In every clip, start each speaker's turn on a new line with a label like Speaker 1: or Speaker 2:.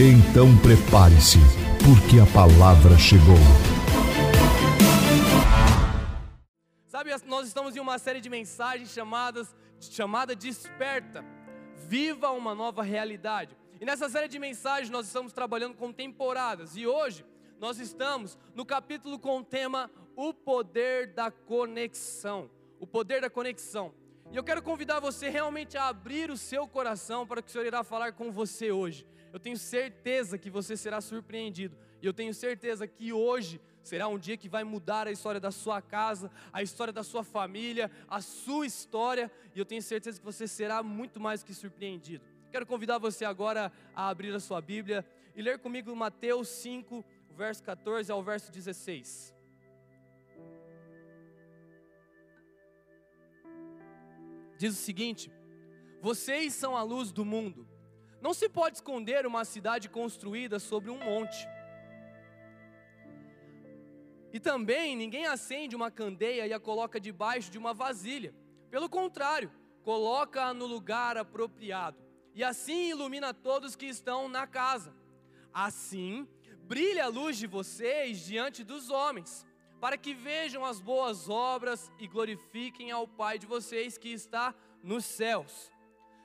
Speaker 1: Então prepare-se, porque a palavra chegou.
Speaker 2: Sabe, nós estamos em uma série de mensagens chamadas chamada Desperta. Viva uma nova realidade. E nessa série de mensagens nós estamos trabalhando com temporadas. E hoje nós estamos no capítulo com o tema O Poder da Conexão. O poder da conexão. E eu quero convidar você realmente a abrir o seu coração para que o Senhor irá falar com você hoje. Eu tenho certeza que você será surpreendido. E eu tenho certeza que hoje será um dia que vai mudar a história da sua casa, a história da sua família, a sua história. E eu tenho certeza que você será muito mais que surpreendido. Quero convidar você agora a abrir a sua Bíblia e ler comigo Mateus 5, verso 14 ao verso 16. Diz o seguinte: Vocês são a luz do mundo. Não se pode esconder uma cidade construída sobre um monte. E também ninguém acende uma candeia e a coloca debaixo de uma vasilha. Pelo contrário, coloca-a no lugar apropriado. E assim ilumina todos que estão na casa. Assim, brilha a luz de vocês diante dos homens, para que vejam as boas obras e glorifiquem ao Pai de vocês que está nos céus.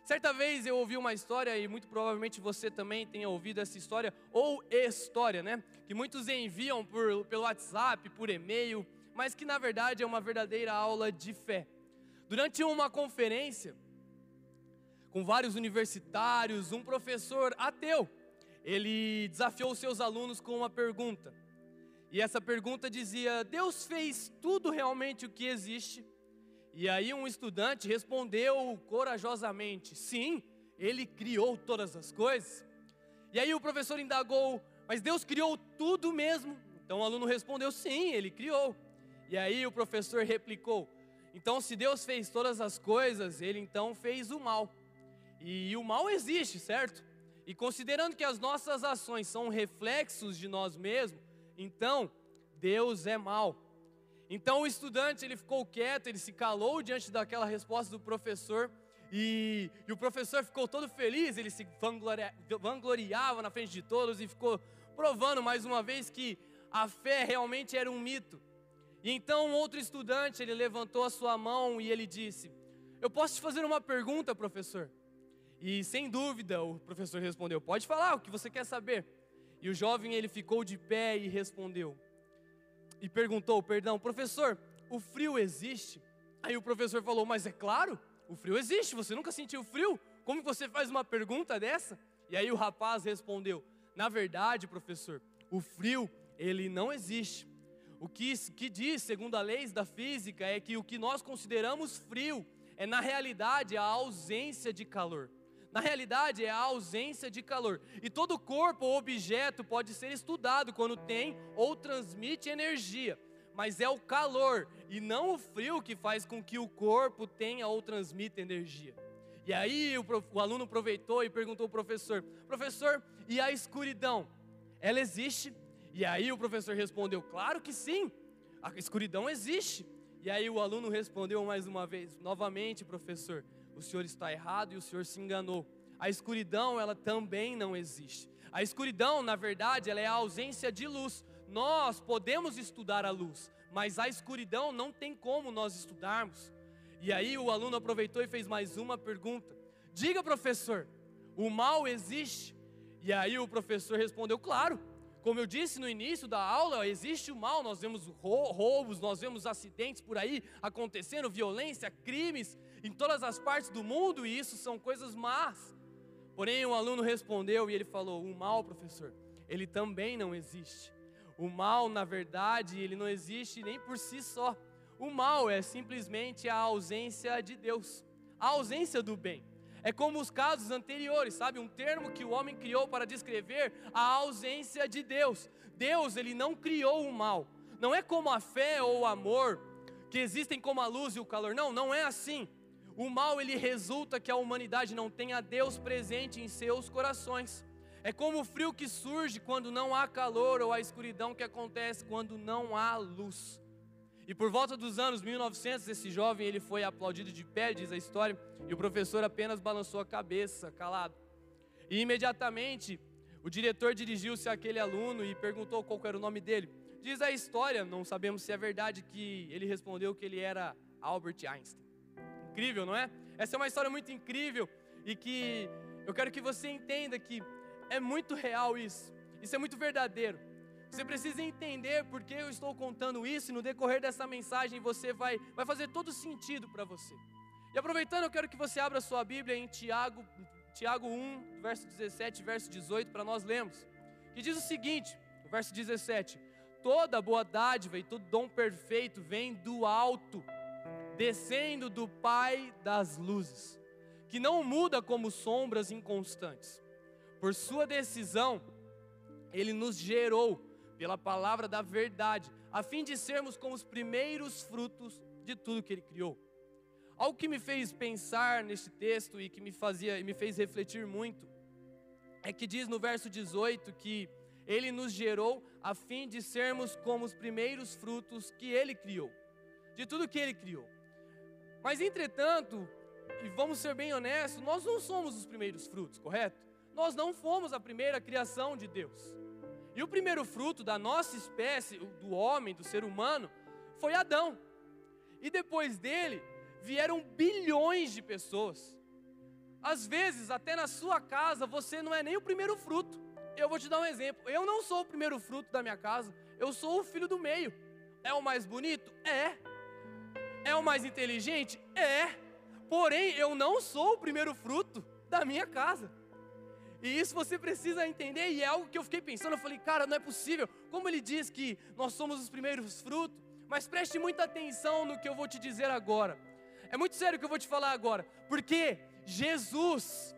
Speaker 2: Certa vez eu ouvi uma história, e muito provavelmente você também tenha ouvido essa história, ou história, né? Que muitos enviam por, pelo WhatsApp, por e-mail, mas que na verdade é uma verdadeira aula de fé. Durante uma conferência, com vários universitários, um professor ateu, ele desafiou seus alunos com uma pergunta. E essa pergunta dizia: Deus fez tudo realmente o que existe? E aí um estudante respondeu corajosamente: Sim, ele criou todas as coisas. E aí o professor indagou: Mas Deus criou tudo mesmo? Então o aluno respondeu: Sim, ele criou. E aí o professor replicou: Então, se Deus fez todas as coisas, ele então fez o mal. E o mal existe, certo? E considerando que as nossas ações são reflexos de nós mesmos, então Deus é mal. Então o estudante ele ficou quieto, ele se calou diante daquela resposta do professor e, e o professor ficou todo feliz, ele se vangloria, vangloriava na frente de todos e ficou provando mais uma vez que a fé realmente era um mito. E então outro estudante ele levantou a sua mão e ele disse: Eu posso te fazer uma pergunta, professor? E sem dúvida o professor respondeu: Pode falar o que você quer saber. E o jovem ele ficou de pé e respondeu: e perguntou, perdão, professor, o frio existe? Aí o professor falou, mas é claro, o frio existe, você nunca sentiu frio? Como você faz uma pergunta dessa? E aí o rapaz respondeu, na verdade, professor, o frio, ele não existe. O que, que diz, segundo a leis da física, é que o que nós consideramos frio é, na realidade, a ausência de calor. Na realidade, é a ausência de calor. E todo corpo ou objeto pode ser estudado quando tem ou transmite energia. Mas é o calor e não o frio que faz com que o corpo tenha ou transmita energia. E aí o, o aluno aproveitou e perguntou ao professor: Professor, e a escuridão? Ela existe? E aí o professor respondeu: Claro que sim, a escuridão existe. E aí o aluno respondeu mais uma vez: Novamente, professor, o senhor está errado e o senhor se enganou. A escuridão, ela também não existe. A escuridão, na verdade, ela é a ausência de luz. Nós podemos estudar a luz, mas a escuridão não tem como nós estudarmos. E aí o aluno aproveitou e fez mais uma pergunta: Diga, professor, o mal existe? E aí o professor respondeu: Claro. Como eu disse no início da aula, existe o mal, nós vemos roubos, nós vemos acidentes por aí acontecendo, violência, crimes, em todas as partes do mundo e isso são coisas más. Porém, o aluno respondeu e ele falou: "O mal, professor, ele também não existe. O mal, na verdade, ele não existe nem por si só. O mal é simplesmente a ausência de Deus, a ausência do bem. É como os casos anteriores, sabe? Um termo que o homem criou para descrever a ausência de Deus. Deus, ele não criou o mal. Não é como a fé ou o amor, que existem como a luz e o calor. Não, não é assim. O mal, ele resulta que a humanidade não tenha Deus presente em seus corações. É como o frio que surge quando não há calor ou a escuridão que acontece quando não há luz. E por volta dos anos 1900, esse jovem ele foi aplaudido de pé, diz a história, e o professor apenas balançou a cabeça, calado. E imediatamente o diretor dirigiu-se àquele aluno e perguntou qual era o nome dele. Diz a história, não sabemos se é verdade, que ele respondeu que ele era Albert Einstein. Incrível, não é? Essa é uma história muito incrível e que eu quero que você entenda que é muito real isso. Isso é muito verdadeiro. Você precisa entender porque eu estou contando isso e no decorrer dessa mensagem você vai, vai fazer todo sentido para você. E aproveitando, eu quero que você abra sua Bíblia em Tiago, Tiago 1, verso 17, verso 18, para nós lermos. Que diz o seguinte, verso 17: Toda boa dádiva e todo dom perfeito vem do alto, descendo do Pai das luzes, que não muda como sombras inconstantes. Por sua decisão, ele nos gerou pela palavra da verdade, a fim de sermos como os primeiros frutos de tudo que ele criou. Algo que me fez pensar neste texto e que me fazia e me fez refletir muito é que diz no verso 18 que ele nos gerou a fim de sermos como os primeiros frutos que ele criou, de tudo que ele criou. Mas entretanto, e vamos ser bem honestos, nós não somos os primeiros frutos, correto? Nós não fomos a primeira criação de Deus. E o primeiro fruto da nossa espécie, do homem, do ser humano, foi Adão. E depois dele vieram bilhões de pessoas. Às vezes, até na sua casa, você não é nem o primeiro fruto. Eu vou te dar um exemplo. Eu não sou o primeiro fruto da minha casa, eu sou o filho do meio. É o mais bonito? É. É o mais inteligente? É. Porém, eu não sou o primeiro fruto da minha casa. E isso você precisa entender, e é algo que eu fiquei pensando. Eu falei, cara, não é possível. Como ele diz que nós somos os primeiros frutos, mas preste muita atenção no que eu vou te dizer agora. É muito sério o que eu vou te falar agora, porque Jesus,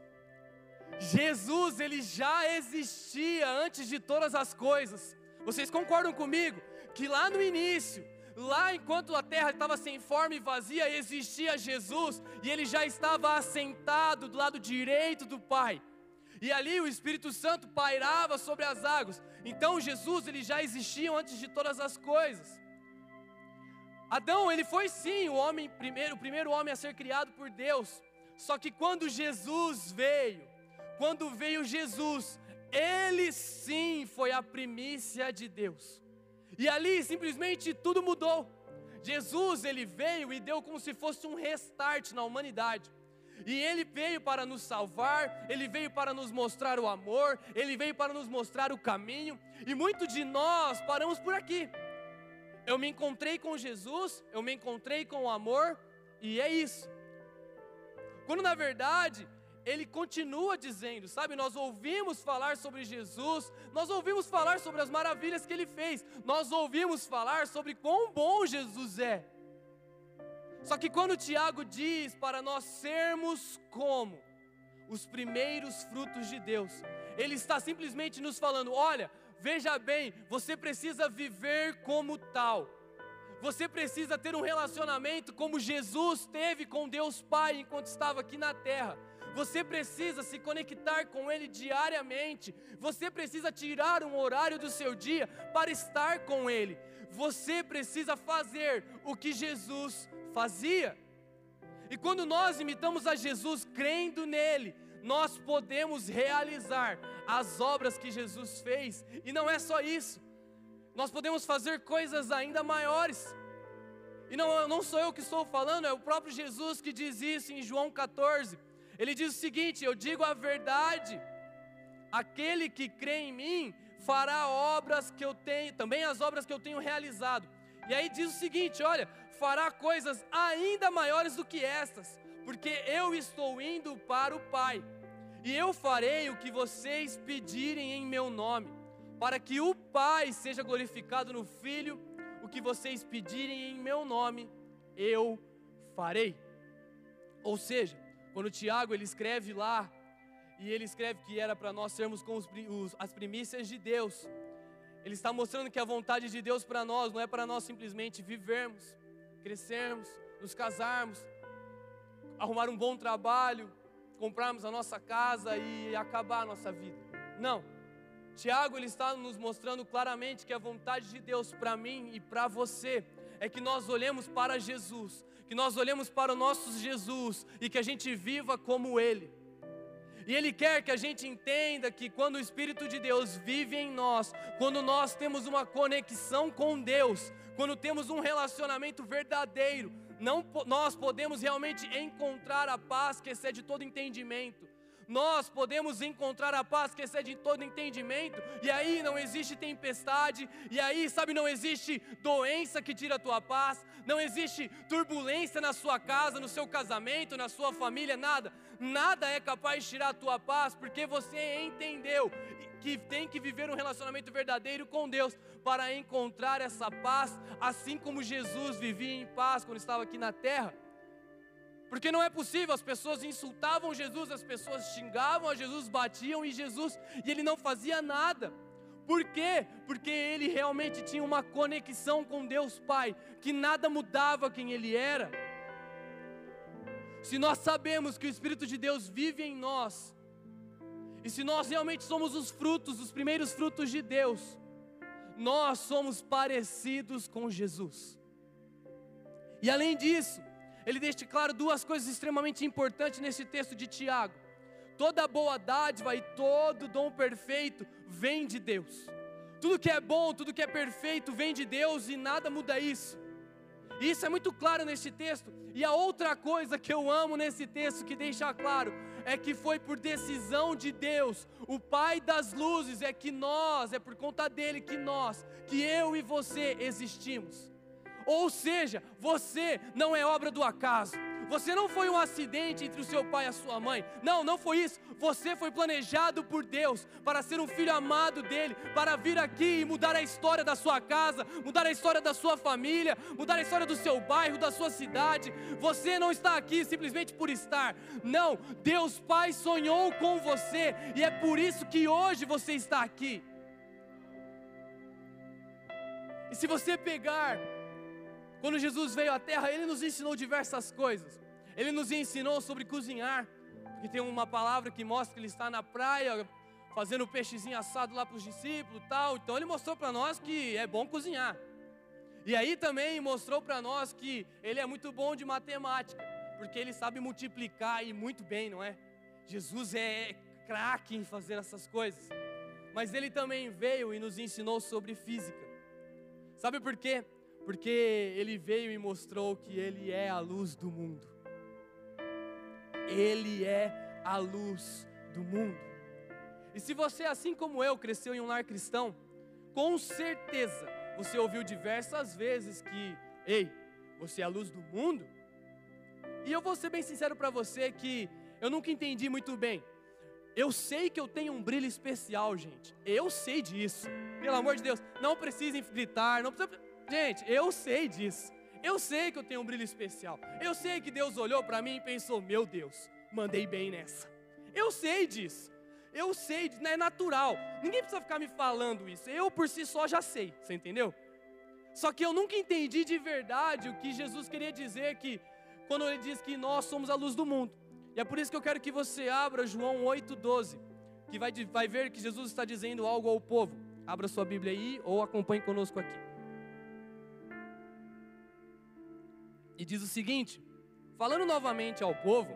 Speaker 2: Jesus, ele já existia antes de todas as coisas. Vocês concordam comigo? Que lá no início, lá enquanto a terra estava sem forma e vazia, existia Jesus e ele já estava assentado do lado direito do Pai e ali o Espírito Santo pairava sobre as águas. Então Jesus ele já existia antes de todas as coisas. Adão, ele foi sim o homem primeiro, o primeiro homem a ser criado por Deus. Só que quando Jesus veio, quando veio Jesus, ele sim foi a primícia de Deus. E ali simplesmente tudo mudou. Jesus, ele veio e deu como se fosse um restart na humanidade. E Ele veio para nos salvar, Ele veio para nos mostrar o amor, Ele veio para nos mostrar o caminho, e muito de nós paramos por aqui. Eu me encontrei com Jesus, eu me encontrei com o amor, e é isso. Quando na verdade, ele continua dizendo, sabe? Nós ouvimos falar sobre Jesus, nós ouvimos falar sobre as maravilhas que ele fez, nós ouvimos falar sobre quão bom Jesus é. Só que quando Tiago diz para nós sermos como os primeiros frutos de Deus, ele está simplesmente nos falando: olha, veja bem, você precisa viver como tal. Você precisa ter um relacionamento como Jesus teve com Deus Pai enquanto estava aqui na terra. Você precisa se conectar com Ele diariamente. Você precisa tirar um horário do seu dia para estar com Ele. Você precisa fazer o que Jesus fazia. E quando nós imitamos a Jesus crendo nele, nós podemos realizar as obras que Jesus fez. E não é só isso. Nós podemos fazer coisas ainda maiores. E não, não sou eu que estou falando, é o próprio Jesus que diz isso em João 14. Ele diz o seguinte: Eu digo a verdade, aquele que crê em mim fará obras que eu tenho, também as obras que eu tenho realizado. E aí diz o seguinte: olha, fará coisas ainda maiores do que estas, porque eu estou indo para o Pai, e eu farei o que vocês pedirem em meu nome, para que o Pai seja glorificado no Filho, o que vocês pedirem em meu nome, eu farei. Ou seja, Quando Tiago ele escreve lá, e ele escreve que era para nós sermos com os, os, as primícias de Deus. Ele está mostrando que a vontade de Deus para nós não é para nós simplesmente vivermos, crescermos, nos casarmos, arrumar um bom trabalho, comprarmos a nossa casa e acabar a nossa vida. Não. Tiago ele está nos mostrando claramente que a vontade de Deus para mim e para você é que nós olhemos para Jesus, que nós olhemos para o nosso Jesus e que a gente viva como ele. E Ele quer que a gente entenda que quando o Espírito de Deus vive em nós, quando nós temos uma conexão com Deus, quando temos um relacionamento verdadeiro, não, nós podemos realmente encontrar a paz que excede todo entendimento nós podemos encontrar a paz que excede todo entendimento, e aí não existe tempestade, e aí, sabe, não existe doença que tira a tua paz, não existe turbulência na sua casa, no seu casamento, na sua família, nada, nada é capaz de tirar a tua paz, porque você entendeu que tem que viver um relacionamento verdadeiro com Deus para encontrar essa paz, assim como Jesus vivia em paz quando estava aqui na terra. Porque não é possível, as pessoas insultavam Jesus, as pessoas xingavam a Jesus, batiam em Jesus e ele não fazia nada. Por quê? Porque ele realmente tinha uma conexão com Deus Pai, que nada mudava quem ele era. Se nós sabemos que o Espírito de Deus vive em nós, e se nós realmente somos os frutos, os primeiros frutos de Deus, nós somos parecidos com Jesus. E além disso, ele deixa claro duas coisas extremamente importantes nesse texto de Tiago. Toda boa dádiva e todo dom perfeito vem de Deus. Tudo que é bom, tudo que é perfeito vem de Deus e nada muda isso. Isso é muito claro nesse texto. E a outra coisa que eu amo nesse texto que deixa claro é que foi por decisão de Deus, o Pai das luzes, é que nós, é por conta dele que nós, que eu e você existimos. Ou seja, você não é obra do acaso. Você não foi um acidente entre o seu pai e a sua mãe. Não, não foi isso. Você foi planejado por Deus para ser um filho amado dele, para vir aqui e mudar a história da sua casa, mudar a história da sua família, mudar a história do seu bairro, da sua cidade. Você não está aqui simplesmente por estar. Não, Deus Pai sonhou com você e é por isso que hoje você está aqui. E se você pegar quando Jesus veio à terra, ele nos ensinou diversas coisas. Ele nos ensinou sobre cozinhar, porque tem uma palavra que mostra que ele está na praia fazendo peixezinho assado lá para os discípulos, tal. Então ele mostrou para nós que é bom cozinhar. E aí também mostrou para nós que ele é muito bom de matemática, porque ele sabe multiplicar e muito bem, não é? Jesus é craque em fazer essas coisas. Mas ele também veio e nos ensinou sobre física. Sabe por quê? Porque ele veio e mostrou que ele é a luz do mundo. Ele é a luz do mundo. E se você, assim como eu, cresceu em um lar cristão, com certeza você ouviu diversas vezes que, ei, você é a luz do mundo. E eu vou ser bem sincero para você que eu nunca entendi muito bem. Eu sei que eu tenho um brilho especial, gente. Eu sei disso. Pelo amor de Deus, não precisem gritar, não precisa Gente, eu sei disso. Eu sei que eu tenho um brilho especial. Eu sei que Deus olhou para mim e pensou: meu Deus, mandei bem nessa. Eu sei disso. Eu sei, não é natural. Ninguém precisa ficar me falando isso. Eu por si só já sei, você entendeu? Só que eu nunca entendi de verdade o que Jesus queria dizer que quando ele diz que nós somos a luz do mundo. E é por isso que eu quero que você abra João 8:12, que vai, vai ver que Jesus está dizendo algo ao povo. Abra sua Bíblia aí ou acompanhe conosco aqui. E diz o seguinte: falando novamente ao povo,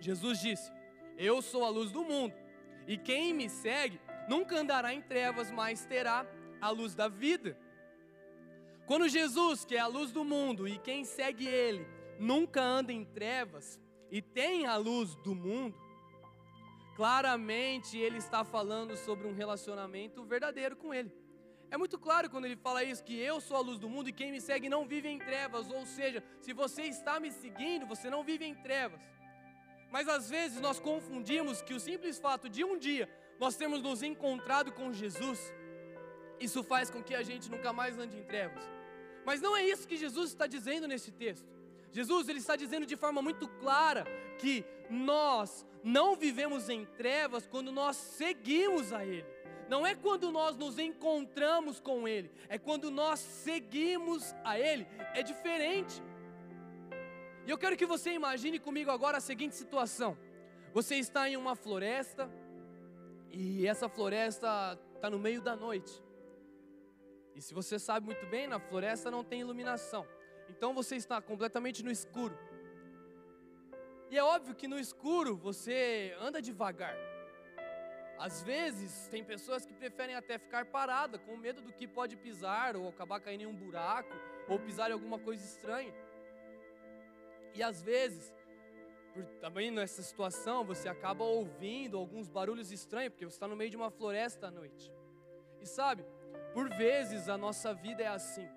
Speaker 2: Jesus disse: Eu sou a luz do mundo, e quem me segue nunca andará em trevas, mas terá a luz da vida. Quando Jesus, que é a luz do mundo, e quem segue ele, nunca anda em trevas e tem a luz do mundo, claramente ele está falando sobre um relacionamento verdadeiro com ele. É muito claro quando ele fala isso, que eu sou a luz do mundo e quem me segue não vive em trevas. Ou seja, se você está me seguindo, você não vive em trevas. Mas às vezes nós confundimos que o simples fato de um dia nós termos nos encontrado com Jesus, isso faz com que a gente nunca mais ande em trevas. Mas não é isso que Jesus está dizendo nesse texto. Jesus ele está dizendo de forma muito clara que nós não vivemos em trevas quando nós seguimos a Ele. Não é quando nós nos encontramos com Ele, é quando nós seguimos a Ele. É diferente. E eu quero que você imagine comigo agora a seguinte situação: você está em uma floresta, e essa floresta está no meio da noite. E se você sabe muito bem, na floresta não tem iluminação. Então você está completamente no escuro. E é óbvio que no escuro você anda devagar. Às vezes tem pessoas que preferem até ficar parada, com medo do que pode pisar, ou acabar caindo em um buraco, ou pisar em alguma coisa estranha. E às vezes, por, também nessa situação, você acaba ouvindo alguns barulhos estranhos, porque você está no meio de uma floresta à noite. E sabe, por vezes a nossa vida é assim.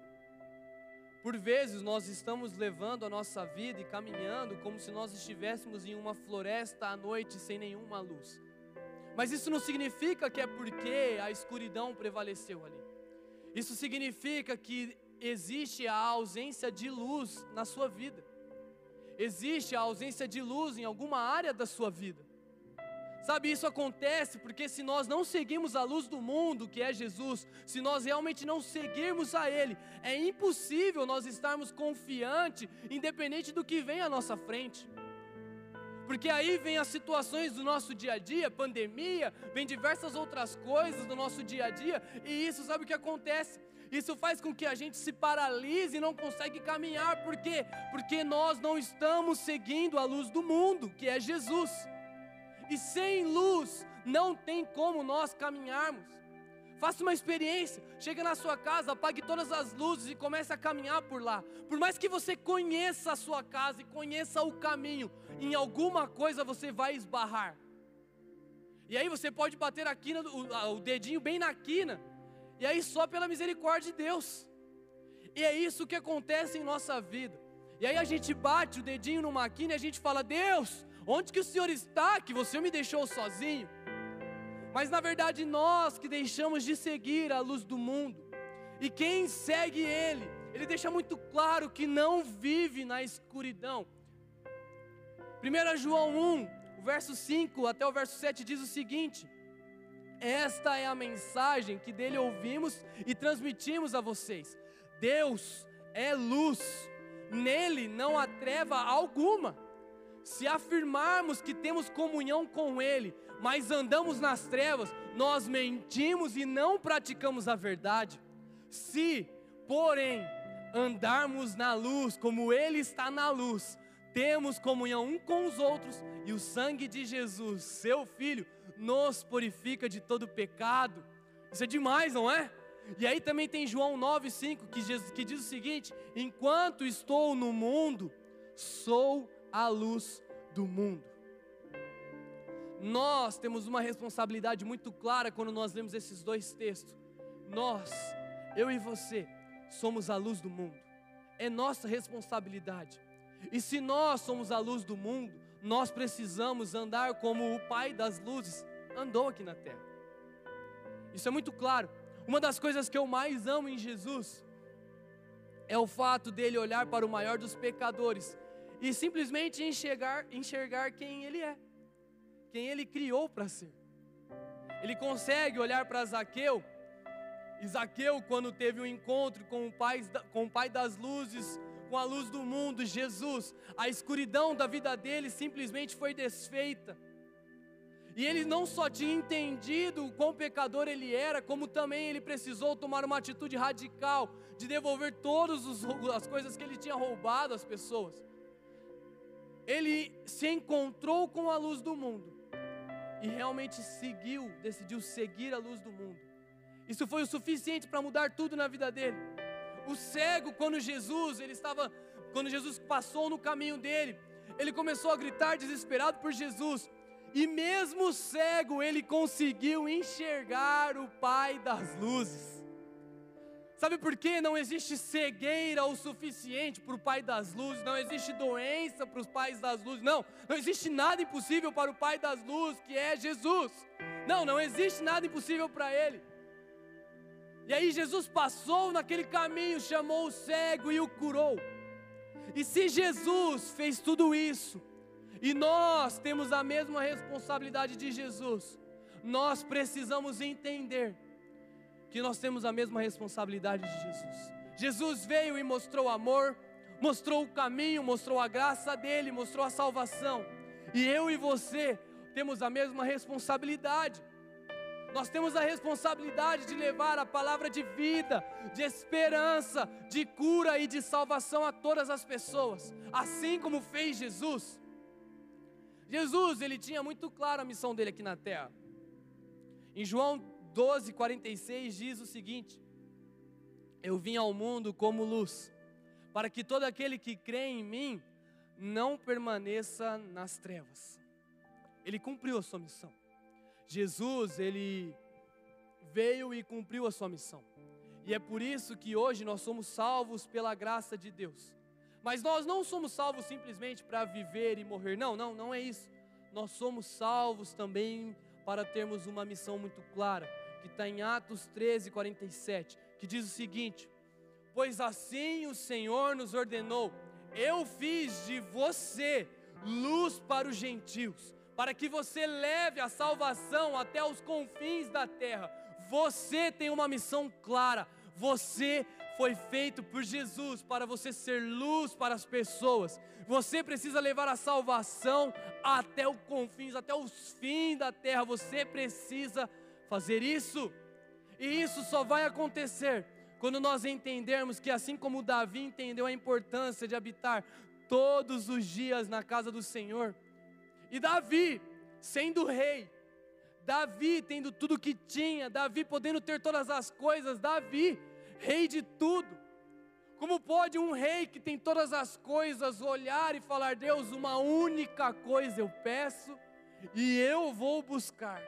Speaker 2: Por vezes nós estamos levando a nossa vida e caminhando como se nós estivéssemos em uma floresta à noite sem nenhuma luz. Mas isso não significa que é porque a escuridão prevaleceu ali. Isso significa que existe a ausência de luz na sua vida. Existe a ausência de luz em alguma área da sua vida. Sabe, isso acontece porque se nós não seguimos a luz do mundo, que é Jesus, se nós realmente não seguirmos a Ele, é impossível nós estarmos confiantes, independente do que vem à nossa frente. Porque aí vem as situações do nosso dia a dia, pandemia, vem diversas outras coisas do nosso dia a dia, e isso sabe o que acontece? Isso faz com que a gente se paralise e não consegue caminhar, por quê? Porque nós não estamos seguindo a luz do mundo, que é Jesus e sem luz não tem como nós caminharmos. Faça uma experiência, chega na sua casa, apague todas as luzes e comece a caminhar por lá. Por mais que você conheça a sua casa e conheça o caminho, em alguma coisa você vai esbarrar. E aí você pode bater a quina, o, o dedinho bem na quina, e aí só pela misericórdia de Deus. E é isso que acontece em nossa vida. E aí a gente bate o dedinho numa quina e a gente fala: Deus, Onde que o Senhor está que você me deixou sozinho? Mas na verdade nós que deixamos de seguir a luz do mundo, e quem segue Ele, Ele deixa muito claro que não vive na escuridão. 1 João 1, o verso 5 até o verso 7 diz o seguinte: Esta é a mensagem que dele ouvimos e transmitimos a vocês. Deus é luz, nele não há treva alguma. Se afirmarmos que temos comunhão com Ele, mas andamos nas trevas, nós mentimos e não praticamos a verdade. Se, porém, andarmos na luz, como Ele está na luz, temos comunhão um com os outros, e o sangue de Jesus, seu Filho, nos purifica de todo pecado. Isso é demais, não é? E aí também tem João 9,5 que, que diz o seguinte: Enquanto estou no mundo, sou a luz do mundo. Nós temos uma responsabilidade muito clara quando nós lemos esses dois textos. Nós, eu e você, somos a luz do mundo. É nossa responsabilidade. E se nós somos a luz do mundo, nós precisamos andar como o Pai das luzes andou aqui na terra. Isso é muito claro. Uma das coisas que eu mais amo em Jesus é o fato dele olhar para o maior dos pecadores e simplesmente enxergar, enxergar quem ele é, quem ele criou para ser. Ele consegue olhar para Zaqueu, e Zaqueu, quando teve um encontro com o, pai, com o Pai das luzes, com a luz do mundo, Jesus, a escuridão da vida dele simplesmente foi desfeita. E ele não só tinha entendido o quão pecador ele era, como também ele precisou tomar uma atitude radical de devolver todas as coisas que ele tinha roubado às pessoas ele se encontrou com a luz do mundo e realmente seguiu, decidiu seguir a luz do mundo. Isso foi o suficiente para mudar tudo na vida dele. O cego, quando Jesus, ele estava, quando Jesus passou no caminho dele, ele começou a gritar desesperado por Jesus. E mesmo cego, ele conseguiu enxergar o Pai das luzes. Sabe por quê? Não existe cegueira o suficiente para o Pai das Luzes, não existe doença para os pais das luzes, não, não existe nada impossível para o Pai das Luzes, que é Jesus. Não, não existe nada impossível para Ele. E aí Jesus passou naquele caminho, chamou o cego e o curou. E se Jesus fez tudo isso, e nós temos a mesma responsabilidade de Jesus, nós precisamos entender que nós temos a mesma responsabilidade de Jesus. Jesus veio e mostrou amor, mostrou o caminho, mostrou a graça dele, mostrou a salvação. E eu e você temos a mesma responsabilidade. Nós temos a responsabilidade de levar a palavra de vida, de esperança, de cura e de salvação a todas as pessoas, assim como fez Jesus. Jesus, ele tinha muito clara a missão dele aqui na terra. Em João 12, 46 diz o seguinte: Eu vim ao mundo como luz, para que todo aquele que crê em mim não permaneça nas trevas. Ele cumpriu a sua missão. Jesus, ele veio e cumpriu a sua missão. E é por isso que hoje nós somos salvos pela graça de Deus. Mas nós não somos salvos simplesmente para viver e morrer. Não, não, não é isso. Nós somos salvos também para termos uma missão muito clara, que está em Atos 13, 47, que diz o seguinte: Pois assim o Senhor nos ordenou, eu fiz de você luz para os gentios para que você leve a salvação até os confins da terra. Você tem uma missão clara. Você foi feito por Jesus para você ser luz para as pessoas. Você precisa levar a salvação até os confins, até os fins da terra. Você precisa fazer isso. E isso só vai acontecer quando nós entendermos que, assim como Davi entendeu a importância de habitar todos os dias na casa do Senhor, e Davi, sendo rei, Davi tendo tudo que tinha, Davi podendo ter todas as coisas, Davi, rei de tudo. Como pode um rei que tem todas as coisas olhar e falar: Deus, uma única coisa eu peço e eu vou buscar,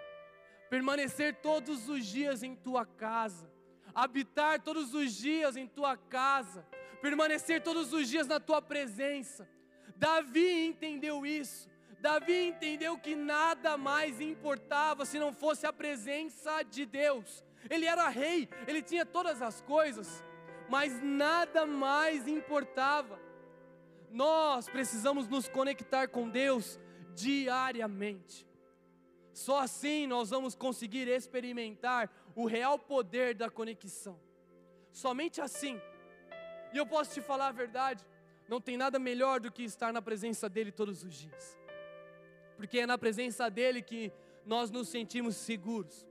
Speaker 2: permanecer todos os dias em tua casa, habitar todos os dias em tua casa, permanecer todos os dias na tua presença. Davi entendeu isso. Davi entendeu que nada mais importava se não fosse a presença de Deus. Ele era rei, ele tinha todas as coisas, mas nada mais importava. Nós precisamos nos conectar com Deus diariamente. Só assim nós vamos conseguir experimentar o real poder da conexão. Somente assim. E eu posso te falar a verdade, não tem nada melhor do que estar na presença dele todos os dias porque é na presença dEle que nós nos sentimos seguros,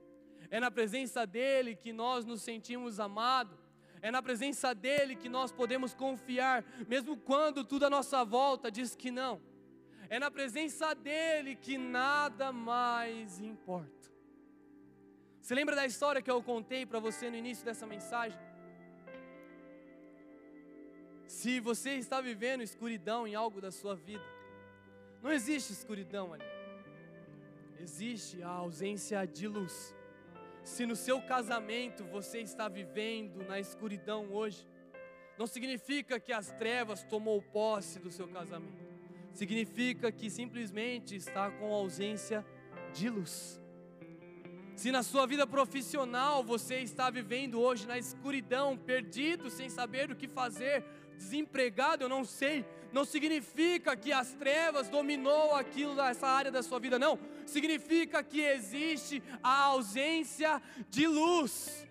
Speaker 2: é na presença dEle que nós nos sentimos amados, é na presença dEle que nós podemos confiar, mesmo quando tudo à nossa volta diz que não, é na presença dEle que nada mais importa. Você lembra da história que eu contei para você no início dessa mensagem? Se você está vivendo escuridão em algo da sua vida, não existe escuridão ali. Existe a ausência de luz. Se no seu casamento você está vivendo na escuridão hoje, não significa que as trevas tomou posse do seu casamento. Significa que simplesmente está com ausência de luz. Se na sua vida profissional você está vivendo hoje na escuridão, perdido, sem saber o que fazer, desempregado, eu não sei, não significa que as trevas dominou aquilo essa área da sua vida, não. Significa que existe a ausência de luz.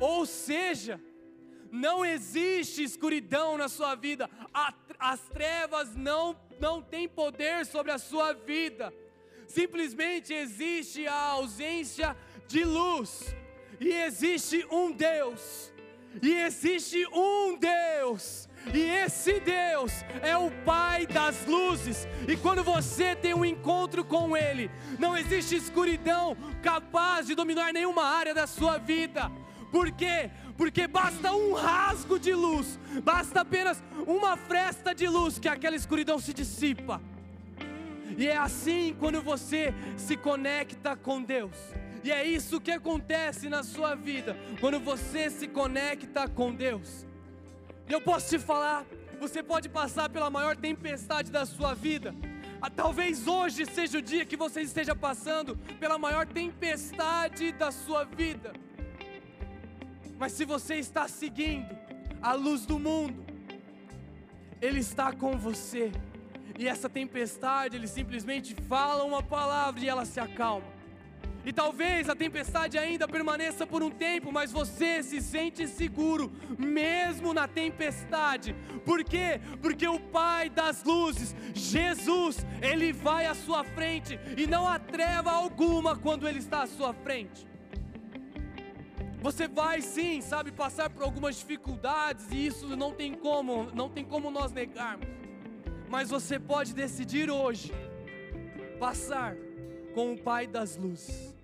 Speaker 2: Ou seja, não existe escuridão na sua vida. As trevas não não têm poder sobre a sua vida. Simplesmente existe a ausência de luz. E existe um Deus e existe um Deus, e esse Deus é o Pai das luzes. E quando você tem um encontro com Ele, não existe escuridão capaz de dominar nenhuma área da sua vida. Por quê? Porque basta um rasgo de luz, basta apenas uma fresta de luz que aquela escuridão se dissipa. E é assim quando você se conecta com Deus. E é isso que acontece na sua vida quando você se conecta com Deus. E eu posso te falar, você pode passar pela maior tempestade da sua vida. Ah, talvez hoje seja o dia que você esteja passando pela maior tempestade da sua vida. Mas se você está seguindo a luz do mundo, Ele está com você E essa tempestade, ele simplesmente fala uma palavra e ela se acalma. E talvez a tempestade ainda permaneça por um tempo, mas você se sente seguro, mesmo na tempestade. Por quê? Porque o Pai das luzes, Jesus, Ele vai à sua frente, e não há treva alguma quando Ele está à sua frente. Você vai sim, sabe, passar por algumas dificuldades, e isso não tem como, não tem como nós negarmos. Mas você pode decidir hoje passar com o Pai das luzes.